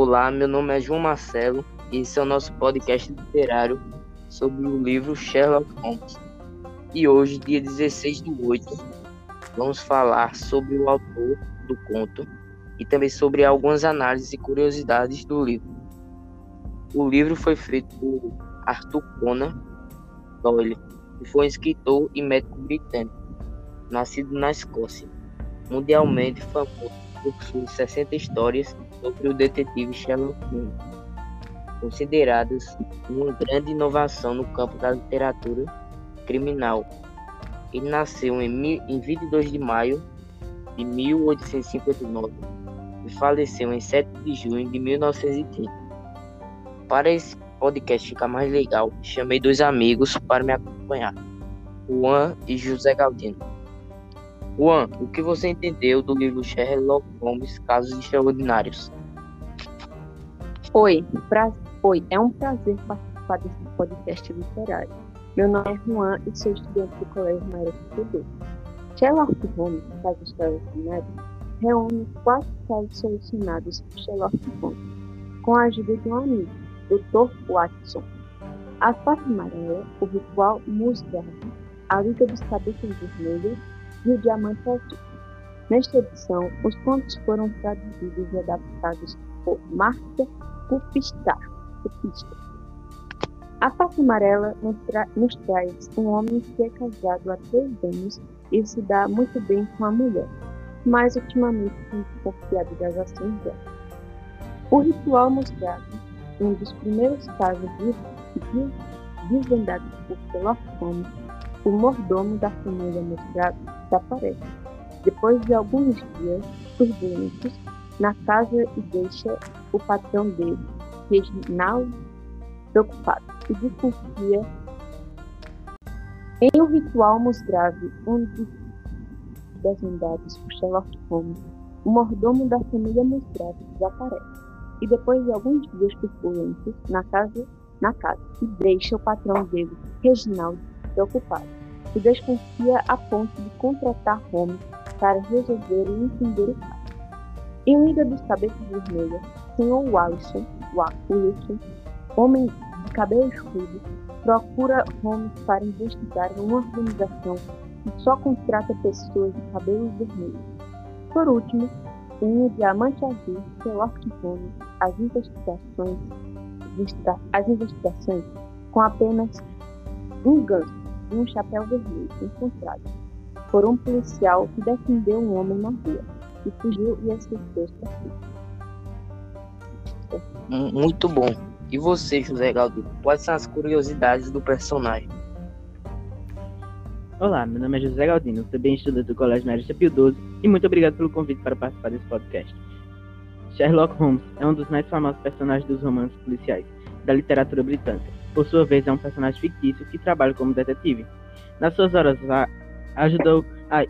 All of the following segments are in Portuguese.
Olá, meu nome é João Marcelo e esse é o nosso podcast literário sobre o livro Sherlock Holmes. E hoje, dia 16 do 8, vamos falar sobre o autor do conto e também sobre algumas análises e curiosidades do livro. O livro foi feito por Arthur Conan Doyle, que foi um escritor e médico britânico, nascido na Escócia, mundialmente famoso por suas 60 histórias sobre o detetive Sherlock Holmes, consideradas uma grande inovação no campo da literatura criminal. Ele nasceu em, em 22 de maio de 1859 e faleceu em 7 de junho de 1930. Para esse podcast ficar mais legal, chamei dois amigos para me acompanhar, Juan e José Galdino. Juan, o que você entendeu do livro Sherlock Holmes Casos Extraordinários? Oi, pra... Oi, é um prazer participar desse podcast literário. Meu nome é Juan e sou estudante do Colégio Maria Futuro. Sherlock Holmes, Casos Extraordinários, reúne quatro casos solucionados por Sherlock Holmes, com a ajuda de um amigo, Dr. Watson. A Fata Amarela, o Ritual Musgrave, a Liga dos Cabeças Vermelhas e o Diamante Azul. Nesta edição, os contos foram traduzidos e adaptados por Márcia Kupista. A face amarela nos, tra nos traz um homem que é casado há três anos e se dá muito bem com a mulher, mas ultimamente tem desconfiado das ações dela. O ritual mostrado, um dos primeiros casos de, de desvendados por Sherlock o mordomo da família mostrado desaparece, depois de alguns dias turbulentos, na casa e deixa o patrão dele, Reginaldo, preocupado e desconfia. Em um ritual grave, um dos desvendados por Sherlock Holmes, o mordomo da família Musgrave desaparece e depois de alguns dias turbulentos na casa, na casa e deixa o patrão dele, Reginaldo, preocupado e desconfia a ponto de contratar Holmes para resolver e entender o caso. Em Liga dos Cabeças Vermelhas, Sr. Wallison, Wilson, homem de cabelo escuro, procura Holmes para investigar uma organização que só contrata pessoas de cabelos vermelhos. Por último, O Diamante Azul, Sherlock Holmes as investigações, as investigações com apenas um gancho e um chapéu vermelho encontrado por um policial que defendeu um homem na rua e fugiu e para si. Muito bom. E você, José Galdino, quais são as curiosidades do personagem? Olá, meu nome é José Galdino, também estudante do Colégio Marista Pio XII e muito obrigado pelo convite para participar desse podcast. Sherlock Holmes é um dos mais famosos personagens dos romances policiais da literatura britânica. Por sua vez, é um personagem fictício que trabalha como detetive. Nas suas horas ajudou a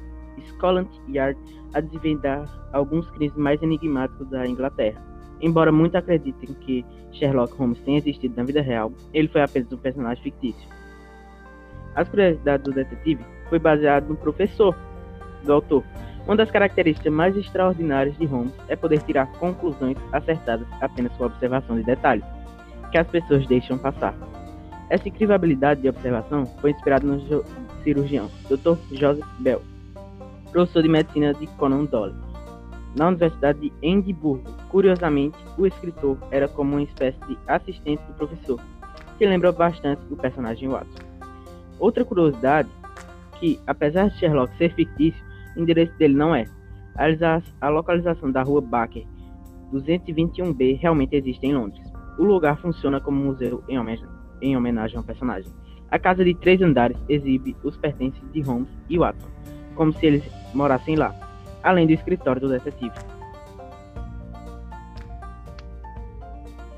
Scotland Yard a desvendar alguns crimes mais enigmáticos da Inglaterra. Embora muitos acreditem que Sherlock Holmes tenha existido na vida real, ele foi apenas um personagem fictício. As curiosidades do detetive foi baseado no professor do autor. Uma das características mais extraordinárias de Holmes é poder tirar conclusões acertadas apenas com a observação de detalhes que as pessoas deixam passar. Essa incrível habilidade de observação foi inspirada no cirurgião Dr. Joseph Bell, professor de medicina de Conan Doyle, na Universidade de Edimburgo. Curiosamente, o escritor era como uma espécie de assistente do professor, que lembra bastante o personagem Watson. Outra curiosidade, que apesar de Sherlock ser fictício, o endereço dele não é. A localização da rua Baker 221B realmente existe em Londres. O lugar funciona como museu em homenagem, em homenagem ao personagem. A casa de três andares exibe os pertences de Holmes e Watson, como se eles morassem lá, além do escritório do detetive.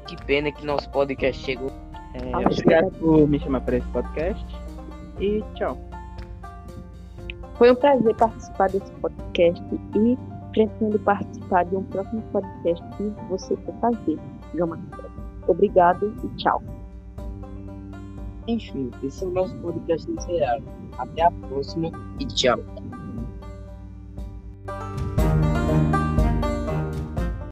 Que pena que nosso podcast chegou. É, obrigado por me chamar para esse podcast e tchau. Foi um prazer participar desse podcast e pretendo participar de um próximo podcast que você for fazer, João Obrigado e tchau. Enfim, esse é o nosso podcast literário. Até a próxima e tchau.